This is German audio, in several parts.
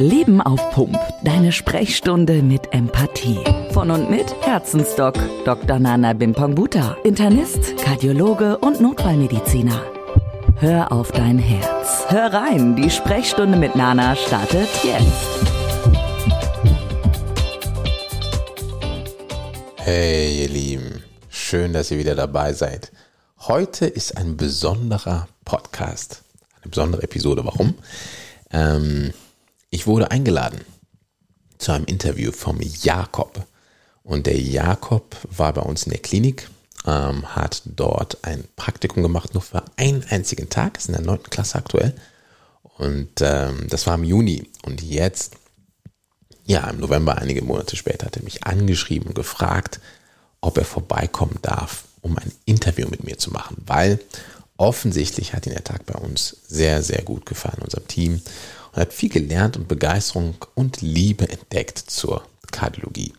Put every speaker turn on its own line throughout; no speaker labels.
Leben auf Pump. Deine Sprechstunde mit Empathie. Von und mit Herzensdoc Dr. Nana Bimpongbuta. Internist, Kardiologe und Notfallmediziner. Hör auf dein Herz. Hör rein, die Sprechstunde mit Nana startet jetzt.
Hey ihr Lieben, schön, dass ihr wieder dabei seid. Heute ist ein besonderer Podcast, eine besondere Episode. Warum? Ähm, ich wurde eingeladen zu einem Interview vom Jakob. Und der Jakob war bei uns in der Klinik, ähm, hat dort ein Praktikum gemacht, nur für einen einzigen Tag, ist in der 9. Klasse aktuell. Und ähm, das war im Juni. Und jetzt, ja, im November, einige Monate später, hat er mich angeschrieben und gefragt, ob er vorbeikommen darf, um ein Interview mit mir zu machen, weil offensichtlich hat ihn der Tag bei uns sehr, sehr gut gefallen, unserem Team und hat viel gelernt und Begeisterung und Liebe entdeckt zur Kardiologie.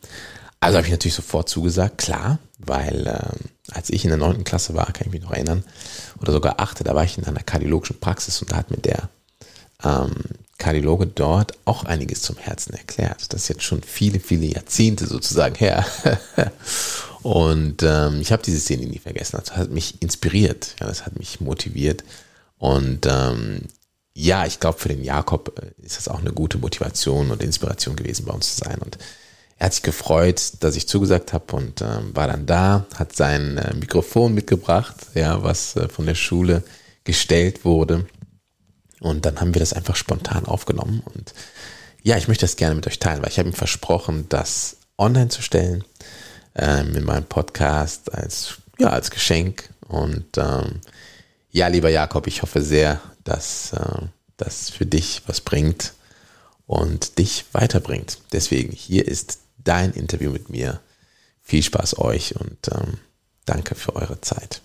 Also habe ich natürlich sofort zugesagt, klar, weil ähm, als ich in der neunten Klasse war, kann ich mich noch erinnern, oder sogar achte, da war ich in einer kardiologischen Praxis und da hat mir der ähm, Kardiologe dort auch einiges zum Herzen erklärt. Das ist jetzt schon viele, viele Jahrzehnte sozusagen her. und ähm, ich habe diese Szene nie vergessen. Das hat mich inspiriert, ja, das hat mich motiviert. Und ähm, ja, ich glaube, für den Jakob äh, ist das auch eine gute Motivation und Inspiration gewesen, bei uns zu sein. Und er hat sich gefreut, dass ich zugesagt habe und ähm, war dann da, hat sein äh, Mikrofon mitgebracht, ja, was äh, von der Schule gestellt wurde. Und dann haben wir das einfach spontan aufgenommen. Und ja, ich möchte das gerne mit euch teilen, weil ich habe ihm versprochen, das online zu stellen ähm, in meinem Podcast als, ja, als Geschenk. Und ähm, ja, lieber Jakob, ich hoffe sehr, dass äh, das für dich was bringt und dich weiterbringt. Deswegen, hier ist dein Interview mit mir. Viel Spaß euch und ähm, danke für eure Zeit.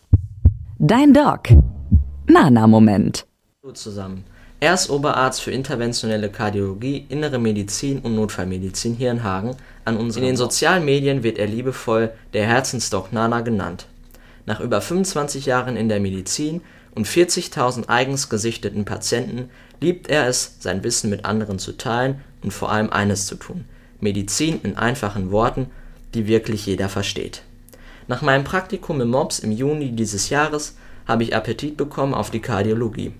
Dein Doc. Nana-Moment.
Hallo zusammen. Er ist Oberarzt für interventionelle Kardiologie, innere Medizin und Notfallmedizin hier in Hagen. An in den sozialen Medien wird er liebevoll der Herzensdoc Nana genannt. Nach über 25 Jahren in der Medizin und 40.000 eigens gesichteten Patienten liebt er es, sein Wissen mit anderen zu teilen und vor allem eines zu tun: Medizin in einfachen Worten, die wirklich jeder versteht. Nach meinem Praktikum im MOPS im Juni dieses Jahres habe ich Appetit bekommen auf die Kardiologie.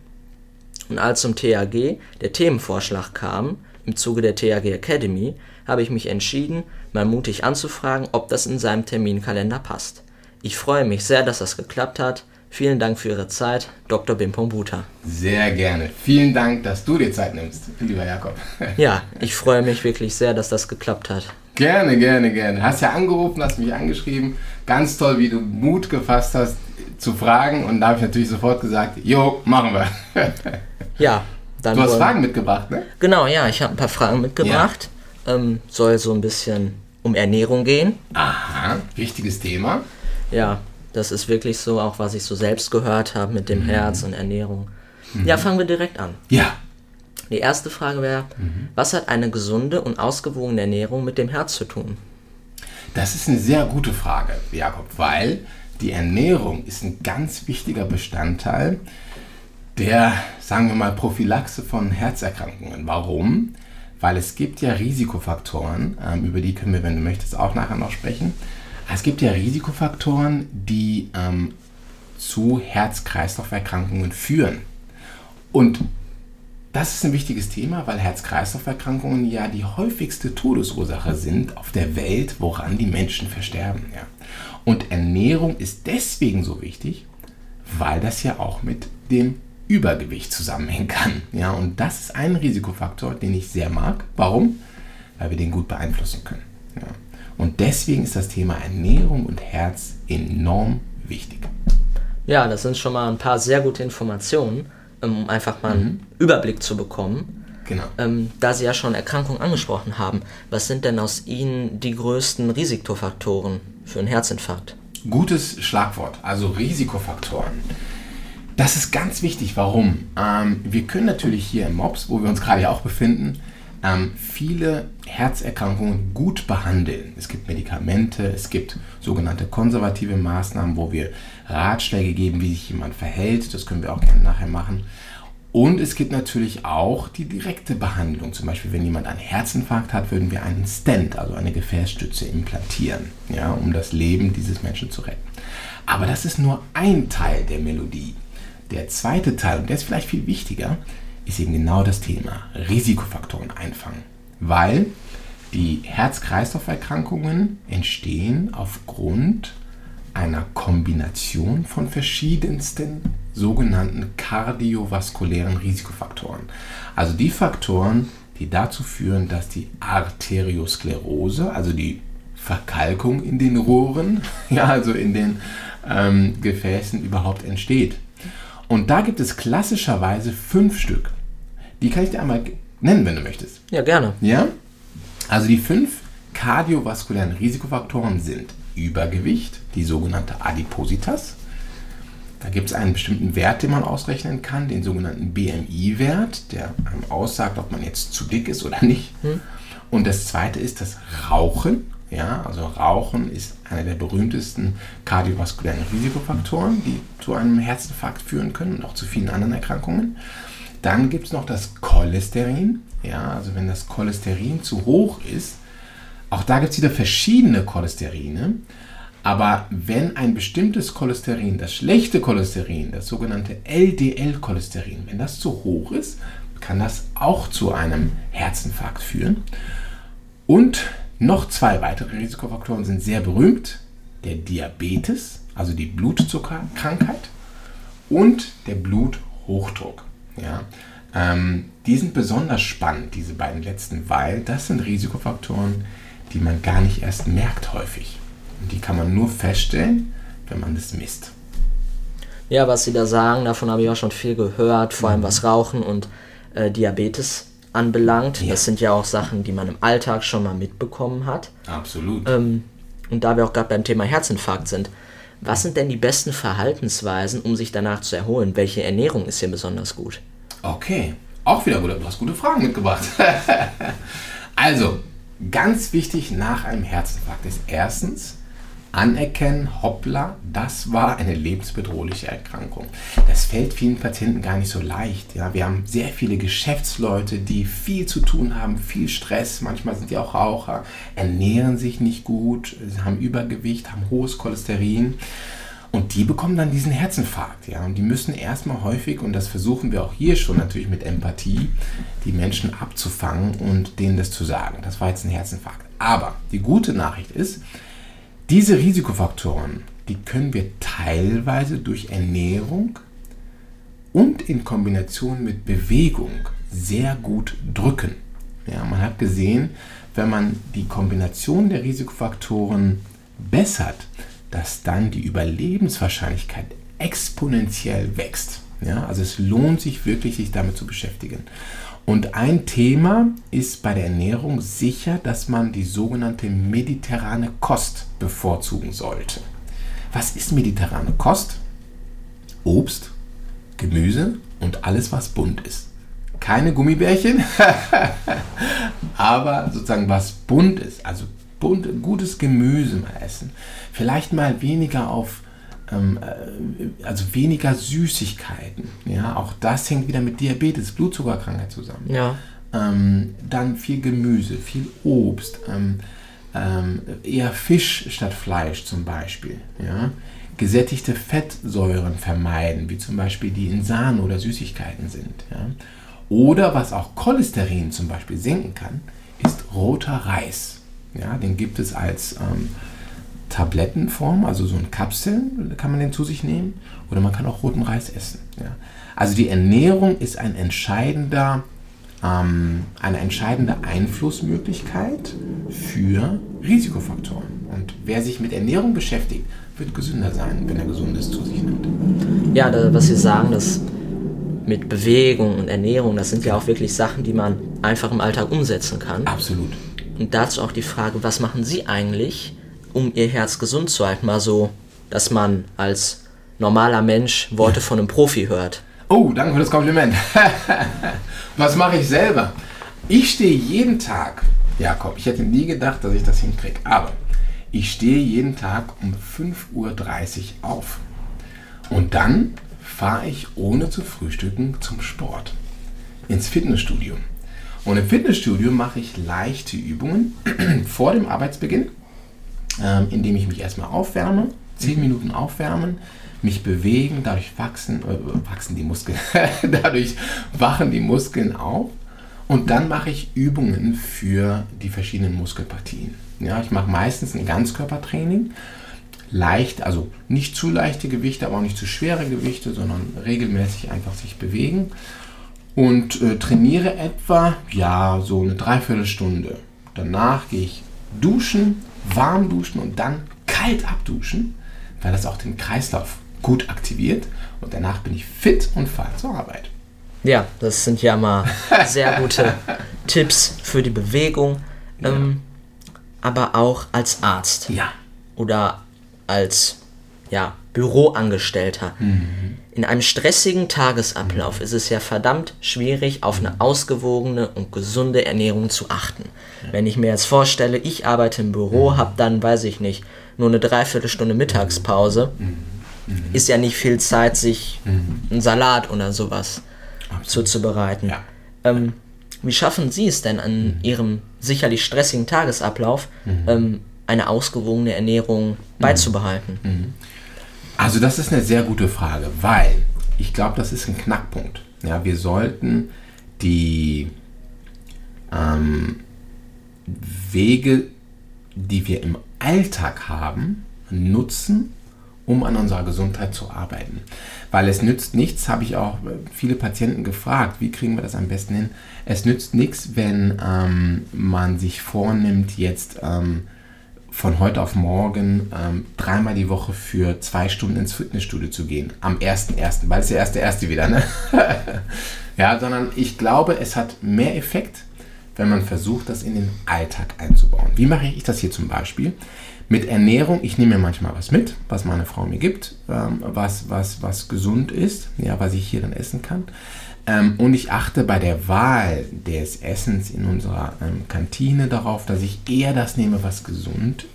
Und als zum THG der Themenvorschlag kam, im Zuge der THG Academy, habe ich mich entschieden, mal mutig anzufragen, ob das in seinem Terminkalender passt. Ich freue mich sehr, dass das geklappt hat Vielen Dank für Ihre Zeit, Dr. Bimpong Buta.
Sehr gerne. Vielen Dank, dass du dir Zeit nimmst, lieber Jakob.
ja, ich freue mich wirklich sehr, dass das geklappt hat.
Gerne, gerne, gerne. Hast ja angerufen, hast mich angeschrieben. Ganz toll, wie du Mut gefasst hast zu fragen. Und da habe ich natürlich sofort gesagt, jo, machen wir.
ja,
dann. Du hast Fragen mitgebracht, ne?
Genau, ja, ich habe ein paar Fragen mitgebracht. Ja. Ähm, soll so ein bisschen um Ernährung gehen.
Aha, wichtiges Thema.
Ja, das ist wirklich so, auch was ich so selbst gehört habe mit dem mhm. Herz und Ernährung. Mhm. Ja, fangen wir direkt an.
Ja.
Die erste Frage wäre, mhm. was hat eine gesunde und ausgewogene Ernährung mit dem Herz zu tun?
Das ist eine sehr gute Frage, Jakob, weil die Ernährung ist ein ganz wichtiger Bestandteil der, sagen wir mal, Prophylaxe von Herzerkrankungen. Warum? Weil es gibt ja Risikofaktoren, ähm, über die können wir, wenn du möchtest, auch nachher noch sprechen. Es gibt ja Risikofaktoren, die ähm, zu Herz-Kreislauf-Erkrankungen führen. Und das ist ein wichtiges Thema, weil Herz-Kreislauf-Erkrankungen ja die häufigste Todesursache sind auf der Welt, woran die Menschen versterben. Ja. Und Ernährung ist deswegen so wichtig, weil das ja auch mit dem Übergewicht zusammenhängen kann. Ja, und das ist ein Risikofaktor, den ich sehr mag. Warum? Weil wir den gut beeinflussen können. Ja. Und deswegen ist das Thema Ernährung und Herz enorm wichtig.
Ja, das sind schon mal ein paar sehr gute Informationen, um einfach mal einen mhm. Überblick zu bekommen.
Genau.
Ähm, da Sie ja schon Erkrankungen angesprochen haben, was sind denn aus Ihnen die größten Risikofaktoren für einen Herzinfarkt?
Gutes Schlagwort, also Risikofaktoren. Das ist ganz wichtig. Warum? Ähm, wir können natürlich hier im MOPS, wo wir uns gerade ja auch befinden, ähm, viele Herzerkrankungen gut behandeln. Es gibt Medikamente, es gibt sogenannte konservative Maßnahmen, wo wir Ratschläge geben, wie sich jemand verhält. Das können wir auch gerne nachher machen. Und es gibt natürlich auch die direkte Behandlung. Zum Beispiel, wenn jemand einen Herzinfarkt hat, würden wir einen Stent, also eine Gefäßstütze, implantieren, ja, um das Leben dieses Menschen zu retten. Aber das ist nur ein Teil der Melodie. Der zweite Teil, und der ist vielleicht viel wichtiger, ist eben genau das Thema Risikofaktoren einfangen. Weil die Herz-Kreislauf-Erkrankungen entstehen aufgrund einer Kombination von verschiedensten sogenannten kardiovaskulären Risikofaktoren. Also die Faktoren, die dazu führen, dass die Arteriosklerose, also die Verkalkung in den Rohren, ja, also in den ähm, Gefäßen überhaupt entsteht. Und da gibt es klassischerweise fünf Stück. Die kann ich dir einmal nennen, wenn du möchtest.
Ja, gerne.
Ja? Also die fünf kardiovaskulären Risikofaktoren sind Übergewicht, die sogenannte Adipositas. Da gibt es einen bestimmten Wert, den man ausrechnen kann, den sogenannten BMI-Wert, der einem aussagt, ob man jetzt zu dick ist oder nicht. Hm. Und das zweite ist das Rauchen. Ja, also Rauchen ist einer der berühmtesten kardiovaskulären Risikofaktoren, die zu einem Herzinfarkt führen können und auch zu vielen anderen Erkrankungen. Dann gibt es noch das Cholesterin. Ja, also wenn das Cholesterin zu hoch ist, auch da gibt es wieder verschiedene Cholesterine. Aber wenn ein bestimmtes Cholesterin, das schlechte Cholesterin, das sogenannte LDL-Cholesterin, wenn das zu hoch ist, kann das auch zu einem Herzinfarkt führen. Und noch zwei weitere Risikofaktoren sind sehr berühmt. Der Diabetes, also die Blutzuckerkrankheit und der Bluthochdruck. Ja, ähm, die sind besonders spannend, diese beiden letzten, weil das sind Risikofaktoren, die man gar nicht erst merkt häufig. Und die kann man nur feststellen, wenn man das misst.
Ja, was Sie da sagen, davon habe ich auch schon viel gehört, vor allem mhm. was Rauchen und äh, Diabetes anbelangt. Ja. Das sind ja auch Sachen, die man im Alltag schon mal mitbekommen hat.
Absolut.
Ähm, und da wir auch gerade beim Thema Herzinfarkt sind, was sind denn die besten Verhaltensweisen, um sich danach zu erholen? Welche Ernährung ist hier besonders gut?
Okay, auch wieder gut. Du hast gute Fragen mitgebracht. also, ganz wichtig nach einem Herzinfarkt ist erstens, anerkennen, hoppla, das war eine lebensbedrohliche Erkrankung. Das fällt vielen Patienten gar nicht so leicht. Ja. Wir haben sehr viele Geschäftsleute, die viel zu tun haben, viel Stress, manchmal sind die auch Raucher, ernähren sich nicht gut, haben Übergewicht, haben hohes Cholesterin. Und die bekommen dann diesen Herzinfarkt, ja. Und die müssen erstmal häufig, und das versuchen wir auch hier schon natürlich mit Empathie, die Menschen abzufangen und denen das zu sagen. Das war jetzt ein Herzinfarkt. Aber die gute Nachricht ist, diese Risikofaktoren, die können wir teilweise durch Ernährung und in Kombination mit Bewegung sehr gut drücken. Ja, man hat gesehen, wenn man die Kombination der Risikofaktoren bessert, dass dann die Überlebenswahrscheinlichkeit exponentiell wächst. Ja, also es lohnt sich wirklich, sich damit zu beschäftigen. Und ein Thema ist bei der Ernährung sicher, dass man die sogenannte mediterrane Kost bevorzugen sollte. Was ist mediterrane Kost? Obst, Gemüse und alles, was bunt ist. Keine Gummibärchen, aber sozusagen was bunt ist. Also bunt, gutes Gemüse mal essen. Vielleicht mal weniger auf ähm, äh, also weniger Süßigkeiten. Ja, auch das hängt wieder mit Diabetes, Blutzuckerkrankheit zusammen.
Ja.
Ähm, dann viel Gemüse, viel Obst, ähm, ähm, eher Fisch statt Fleisch zum Beispiel. Ja. Gesättigte Fettsäuren vermeiden, wie zum Beispiel die in Sahne oder Süßigkeiten sind. Ja. Oder was auch Cholesterin zum Beispiel senken kann, ist roter Reis. Ja, den gibt es als ähm, Tablettenform, also so in Kapseln kann man den zu sich nehmen. Oder man kann auch roten Reis essen. Ja. Also die Ernährung ist ein entscheidender, ähm, eine entscheidende Einflussmöglichkeit für Risikofaktoren. Und wer sich mit Ernährung beschäftigt, wird gesünder sein, wenn er Gesundes zu sich nimmt.
Ja, da, was Sie sagen, das mit Bewegung und Ernährung, das sind ja auch wirklich Sachen, die man einfach im Alltag umsetzen kann.
Absolut.
Und dazu auch die Frage, was machen Sie eigentlich, um ihr Herz gesund zu halten, mal so, dass man als normaler Mensch Worte von einem Profi hört.
Oh, danke für das Kompliment. Was mache ich selber? Ich stehe jeden Tag, Jakob, ich hätte nie gedacht, dass ich das hinkriege, aber ich stehe jeden Tag um 5.30 Uhr auf. Und dann fahre ich ohne zu frühstücken zum Sport, ins Fitnessstudio. Und im Fitnessstudio mache ich leichte Übungen vor dem Arbeitsbeginn, ähm, indem ich mich erstmal aufwärme, 10 Minuten aufwärmen, mich bewegen, dadurch wachsen, äh, wachsen die Muskeln, dadurch wachen die Muskeln auf. Und dann mache ich Übungen für die verschiedenen Muskelpartien. Ja, ich mache meistens ein Ganzkörpertraining. Leicht, also nicht zu leichte Gewichte, aber auch nicht zu schwere Gewichte, sondern regelmäßig einfach sich bewegen. Und äh, trainiere etwa, ja, so eine Dreiviertelstunde. Danach gehe ich duschen, warm duschen und dann kalt abduschen, weil das auch den Kreislauf gut aktiviert. Und danach bin ich fit und fahre zur Arbeit.
Ja, das sind ja mal sehr gute Tipps für die Bewegung. Ähm, aber auch als Arzt.
Ja.
Oder als ja, Büroangestellter. In einem stressigen Tagesablauf ist es ja verdammt schwierig, auf eine ausgewogene und gesunde Ernährung zu achten. Wenn ich mir jetzt vorstelle, ich arbeite im Büro, habe dann, weiß ich nicht, nur eine Dreiviertelstunde Mittagspause, ist ja nicht viel Zeit, sich einen Salat oder sowas zuzubereiten.
Ja.
Ähm, wie schaffen Sie es denn an Ihrem sicherlich stressigen Tagesablauf, ähm, eine ausgewogene Ernährung beizubehalten?
Also das ist eine sehr gute Frage, weil ich glaube, das ist ein Knackpunkt. Ja, wir sollten die ähm, Wege, die wir im Alltag haben, nutzen, um an unserer Gesundheit zu arbeiten. Weil es nützt nichts, habe ich auch viele Patienten gefragt, wie kriegen wir das am besten hin? Es nützt nichts, wenn ähm, man sich vornimmt, jetzt ähm, von heute auf morgen ähm, dreimal die Woche für zwei Stunden ins Fitnessstudio zu gehen. Am 1.1., weil es der erste erste wieder, ne? ja, sondern ich glaube, es hat mehr Effekt, wenn man versucht, das in den Alltag einzubauen. Wie mache ich das hier zum Beispiel? Mit Ernährung, ich nehme mir manchmal was mit, was meine Frau mir gibt, ähm, was, was, was gesund ist, ja, was ich hier dann essen kann. Ähm, und ich achte bei der Wahl des Essens in unserer ähm, Kantine darauf, dass ich eher das nehme, was gesund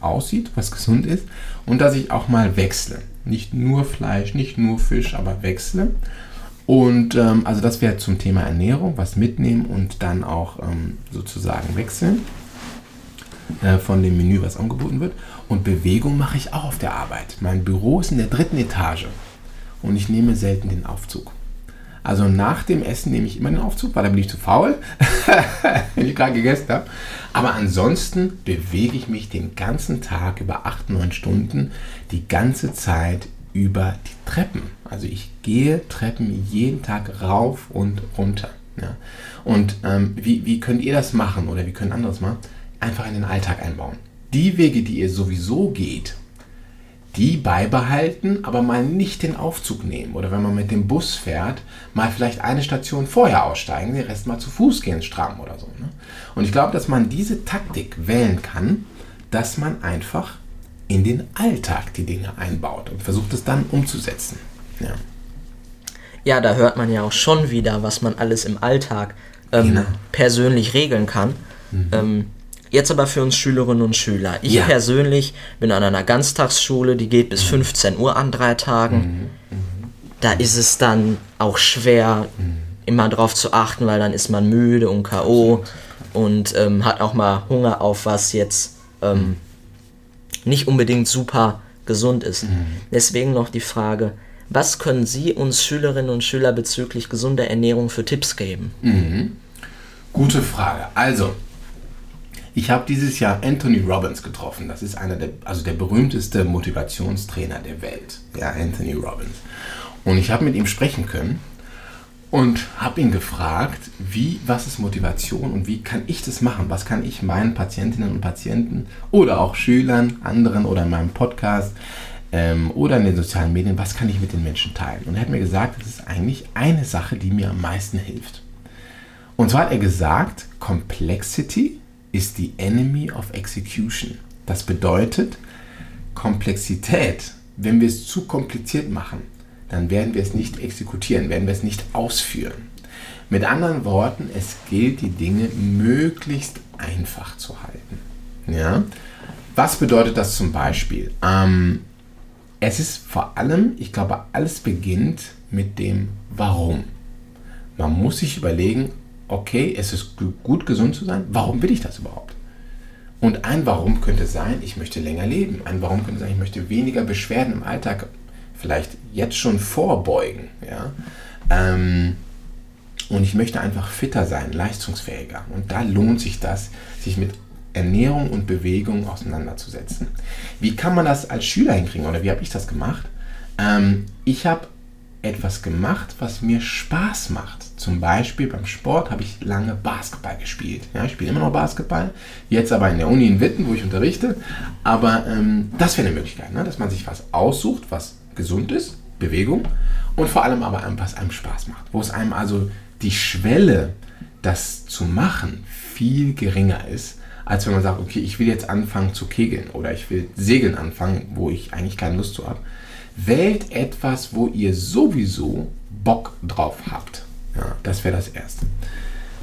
aussieht, was gesund ist und dass ich auch mal wechsle. Nicht nur Fleisch, nicht nur Fisch, aber wechsle. Und ähm, also das wäre zum Thema Ernährung, was mitnehmen und dann auch ähm, sozusagen wechseln äh, von dem Menü, was angeboten wird. Und Bewegung mache ich auch auf der Arbeit. Mein Büro ist in der dritten Etage und ich nehme selten den Aufzug. Also nach dem Essen nehme ich immer den Aufzug, weil da bin ich zu faul, wenn ich gerade gegessen habe. Aber ansonsten bewege ich mich den ganzen Tag über 8, 9 Stunden, die ganze Zeit über die Treppen. Also ich gehe Treppen jeden Tag rauf und runter. Ja. Und ähm, wie, wie könnt ihr das machen oder wie können andere das machen? Einfach in den Alltag einbauen. Die Wege, die ihr sowieso geht, die beibehalten, aber mal nicht den Aufzug nehmen. Oder wenn man mit dem Bus fährt, mal vielleicht eine Station vorher aussteigen, den Rest mal zu Fuß gehen, stramm oder so. Ne? Und ich glaube, dass man diese Taktik wählen kann, dass man einfach in den Alltag die Dinge einbaut und versucht es dann umzusetzen. Ja.
Ja, da hört man ja auch schon wieder, was man alles im Alltag ähm,
Genau.
persönlich regeln kann. Ähm, jetzt aber für uns Schülerinnen und Schüler. Ich
Ja.
persönlich bin an einer Ganztagsschule, die geht bis 15 Uhr an drei Tagen. Da ist es dann auch schwer, immer drauf zu achten, weil dann ist man müde und K.O. und ähm, hat auch mal Hunger auf was jetzt ähm, nicht unbedingt super gesund ist. Deswegen noch die Frage, was können Sie uns Schülerinnen und Schüler bezüglich gesunder Ernährung für Tipps geben?
Gute Frage. Also, ich habe dieses Jahr Anthony Robbins getroffen. Das ist einer der, also der berühmteste Motivationstrainer der Welt. Ja, Anthony Robbins. Und ich habe mit ihm sprechen können und habe ihn gefragt, wie, was ist Motivation und wie kann ich das machen? Was kann ich meinen Patientinnen und Patienten oder auch Schülern, anderen oder in meinem Podcast ähm, oder in den sozialen Medien, was kann ich mit den Menschen teilen? Und er hat mir gesagt, das ist eigentlich eine Sache, die mir am meisten hilft. Und zwar hat er gesagt, Complexity is the enemy of execution. Das bedeutet, Komplexität, wenn wir es zu kompliziert machen, dann werden wir es nicht exekutieren, werden wir es nicht ausführen. Mit anderen Worten, es gilt, die Dinge möglichst einfach zu halten. Ja? Was bedeutet das zum Beispiel? Ähm, es ist vor allem, ich glaube, alles beginnt mit dem Warum. Man muss sich überlegen, okay, es ist gut gesund zu sein, warum will ich das überhaupt? Und ein Warum könnte sein, ich möchte länger leben. Ein Warum könnte sein, ich möchte weniger Beschwerden im Alltag vielleicht jetzt schon vorbeugen. Ja? Ähm, und ich möchte einfach fitter sein, leistungsfähiger. Und da lohnt sich das, sich mit Ernährung und Bewegung auseinanderzusetzen. Wie kann man das als Schüler hinkriegen oder wie habe ich das gemacht? Ähm, ich habe etwas gemacht, was mir Spaß macht. Zum Beispiel beim Sport habe ich lange Basketball gespielt. Ja, ich spiele immer noch Basketball, jetzt aber in der Uni in Witten, wo ich unterrichte. Aber ähm, das wäre eine Möglichkeit, ne? dass man sich was aussucht, was gesund ist, Bewegung, und vor allem aber was einem Spaß macht. Wo es einem also die Schwelle, das zu machen, viel geringer ist, als wenn man sagt, okay, ich will jetzt anfangen zu kegeln oder ich will segeln anfangen, wo ich eigentlich keine Lust zu habe. Wählt etwas, wo ihr sowieso Bock drauf habt. Ja, das wäre das Erste.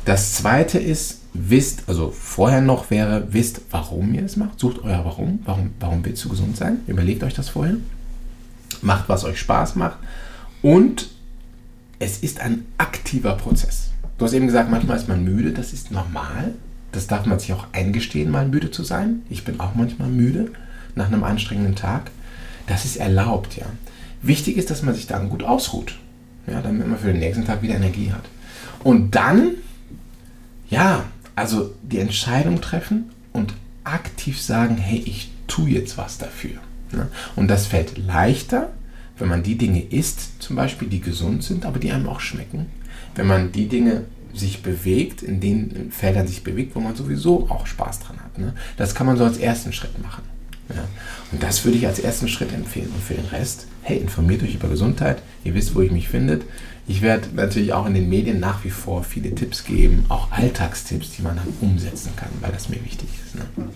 Das Zweite ist, wisst, also vorher noch wäre, wisst, warum ihr es macht. Sucht euer Warum. Warum, warum willst du gesund sein? Überlegt euch das vorher. Macht, was euch Spaß macht. Und es ist ein aktiver Prozess. Du hast eben gesagt, manchmal ist man müde. Das ist normal. Das darf man sich auch eingestehen, mal müde zu sein. Ich bin auch manchmal müde nach einem anstrengenden Tag. Das ist erlaubt, ja. Wichtig ist, dass man sich dann gut ausruht, ja, damit man für den nächsten Tag wieder Energie hat. Und dann, ja, also die Entscheidung treffen und aktiv sagen, hey, ich tue jetzt was dafür. Ne? Und das fällt leichter, wenn man die Dinge isst, zum Beispiel, die gesund sind, aber die einem auch schmecken. Wenn man die Dinge sich bewegt, in den Feldern sich bewegt, wo man sowieso auch Spaß dran hat. Ne? Das kann man so als ersten Schritt machen. Ja. Und das würde ich als ersten Schritt empfehlen. Und für den Rest, hey, informiert euch über Gesundheit. Ihr wisst, wo ich mich finde. Ich werde natürlich auch in den Medien nach wie vor viele Tipps geben, auch Alltagstipps, die man dann umsetzen kann, weil das mir wichtig ist. Ne?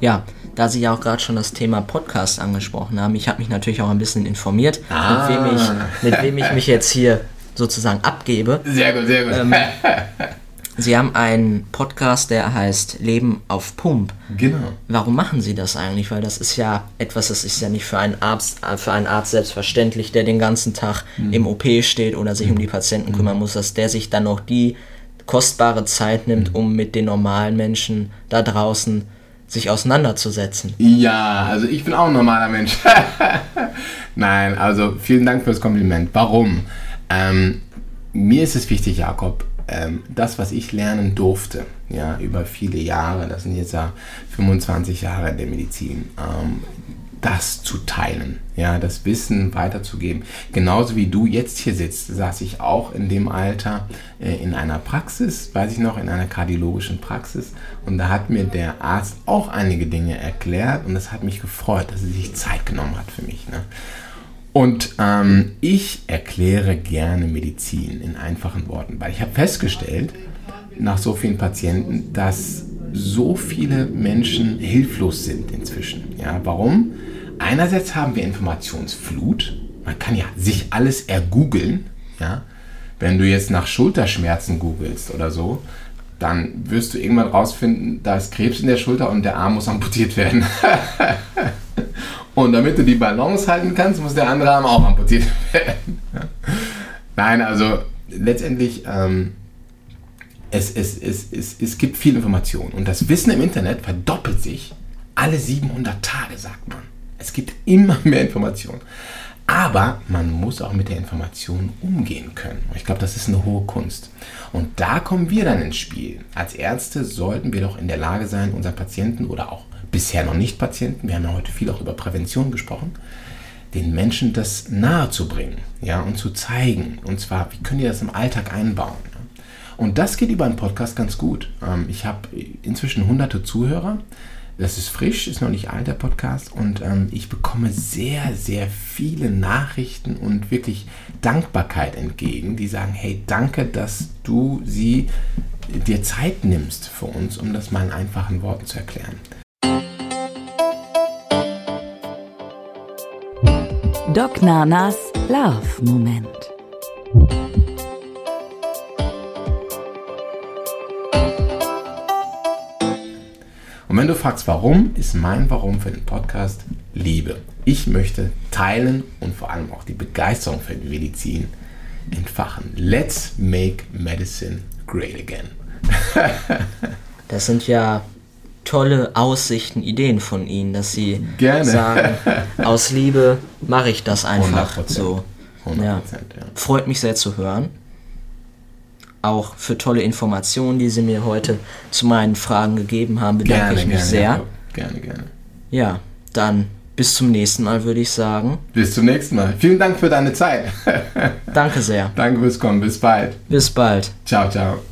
Ja, da Sie ja auch gerade schon das Thema Podcast angesprochen haben, ich habe mich natürlich auch ein bisschen informiert, ah. mit, wem ich, mit wem ich mich jetzt hier sozusagen abgebe.
Sehr gut, sehr gut. Ähm,
Sie haben einen Podcast, der heißt Leben auf Pump.
Genau.
Warum machen Sie das eigentlich? Weil das ist ja etwas, das ist ja nicht für einen Arzt, für einen Arzt selbstverständlich, der den ganzen Tag mhm. im OP steht oder sich mhm. um die Patienten kümmern muss, dass der sich dann noch die kostbare Zeit nimmt, mhm. um mit den normalen Menschen da draußen sich auseinanderzusetzen.
Ja, also ich bin auch ein normaler Mensch. Nein, also vielen Dank fürs Kompliment. Warum? Ähm, mir ist es wichtig, Jakob, ähm, das, was ich lernen durfte, ja, über viele Jahre, das sind jetzt ja 25 Jahre in der Medizin, ähm, das zu teilen, ja, das Wissen weiterzugeben. Genauso wie du jetzt hier sitzt, saß ich auch in dem Alter äh, in einer Praxis, weiß ich noch, in einer kardiologischen Praxis und da hat mir der Arzt auch einige Dinge erklärt und es hat mich gefreut, dass er sich Zeit genommen hat für mich. Ne? Und ähm, ich erkläre gerne Medizin in einfachen Worten, weil ich habe festgestellt, nach so vielen Patienten, dass so viele Menschen hilflos sind inzwischen. Ja, warum? Einerseits haben wir Informationsflut. Man kann ja sich alles ergoogeln. Ja? Wenn du jetzt nach Schulterschmerzen googelst oder so, dann wirst du irgendwann rausfinden, da ist Krebs in der Schulter und der Arm muss amputiert werden. Und damit du die Balance halten kannst, muss der andere Arm auch amputiert werden. Nein, also letztendlich, ähm, es, es, es, es, es gibt viel Information. Und das Wissen im Internet verdoppelt sich alle 700 Tage, sagt man. Es gibt immer mehr Informationen. Aber man muss auch mit der Information umgehen können. Ich glaube, das ist eine hohe Kunst. Und da kommen wir dann ins Spiel. Als Ärzte sollten wir doch in der Lage sein, unseren Patienten oder auch bisher noch nicht Patienten, wir haben ja heute viel auch über Prävention gesprochen, den Menschen das nahe zu bringen ja, und zu zeigen. Und zwar, wie können die das im Alltag einbauen? Und das geht über einen Podcast ganz gut. Ähm, ich habe inzwischen hunderte Zuhörer. Das ist frisch, ist noch nicht alt, der Podcast. Und ähm, ich bekomme sehr, sehr viele Nachrichten und wirklich Dankbarkeit entgegen, die sagen, hey, danke, dass du sie dir Zeit nimmst für uns, um das mal in einfachen Worten zu erklären.
Doc Nanas Love Moment.
Und wenn du fragst, warum, ist mein Warum für den Podcast Liebe. Ich möchte teilen und vor allem auch die Begeisterung für die Medizin entfachen. Let's make medicine great again.
das sind ja tolle Aussichten, Ideen von Ihnen, dass Sie
Gerne.
sagen, aus Liebe mache ich das einfach
100%.
so.
100%,
Ja. Freut mich sehr zu hören. Auch für tolle Informationen, die Sie mir heute zu meinen Fragen gegeben haben, bedanke
Gerne,
ich mich
gerne.
sehr.
Gerne, gerne.
Ja, dann bis zum nächsten Mal, würde ich sagen.
Bis zum nächsten Mal. Vielen Dank für deine Zeit.
Danke sehr.
Danke fürs Kommen. Bis bald.
Bis bald.
Ciao, ciao.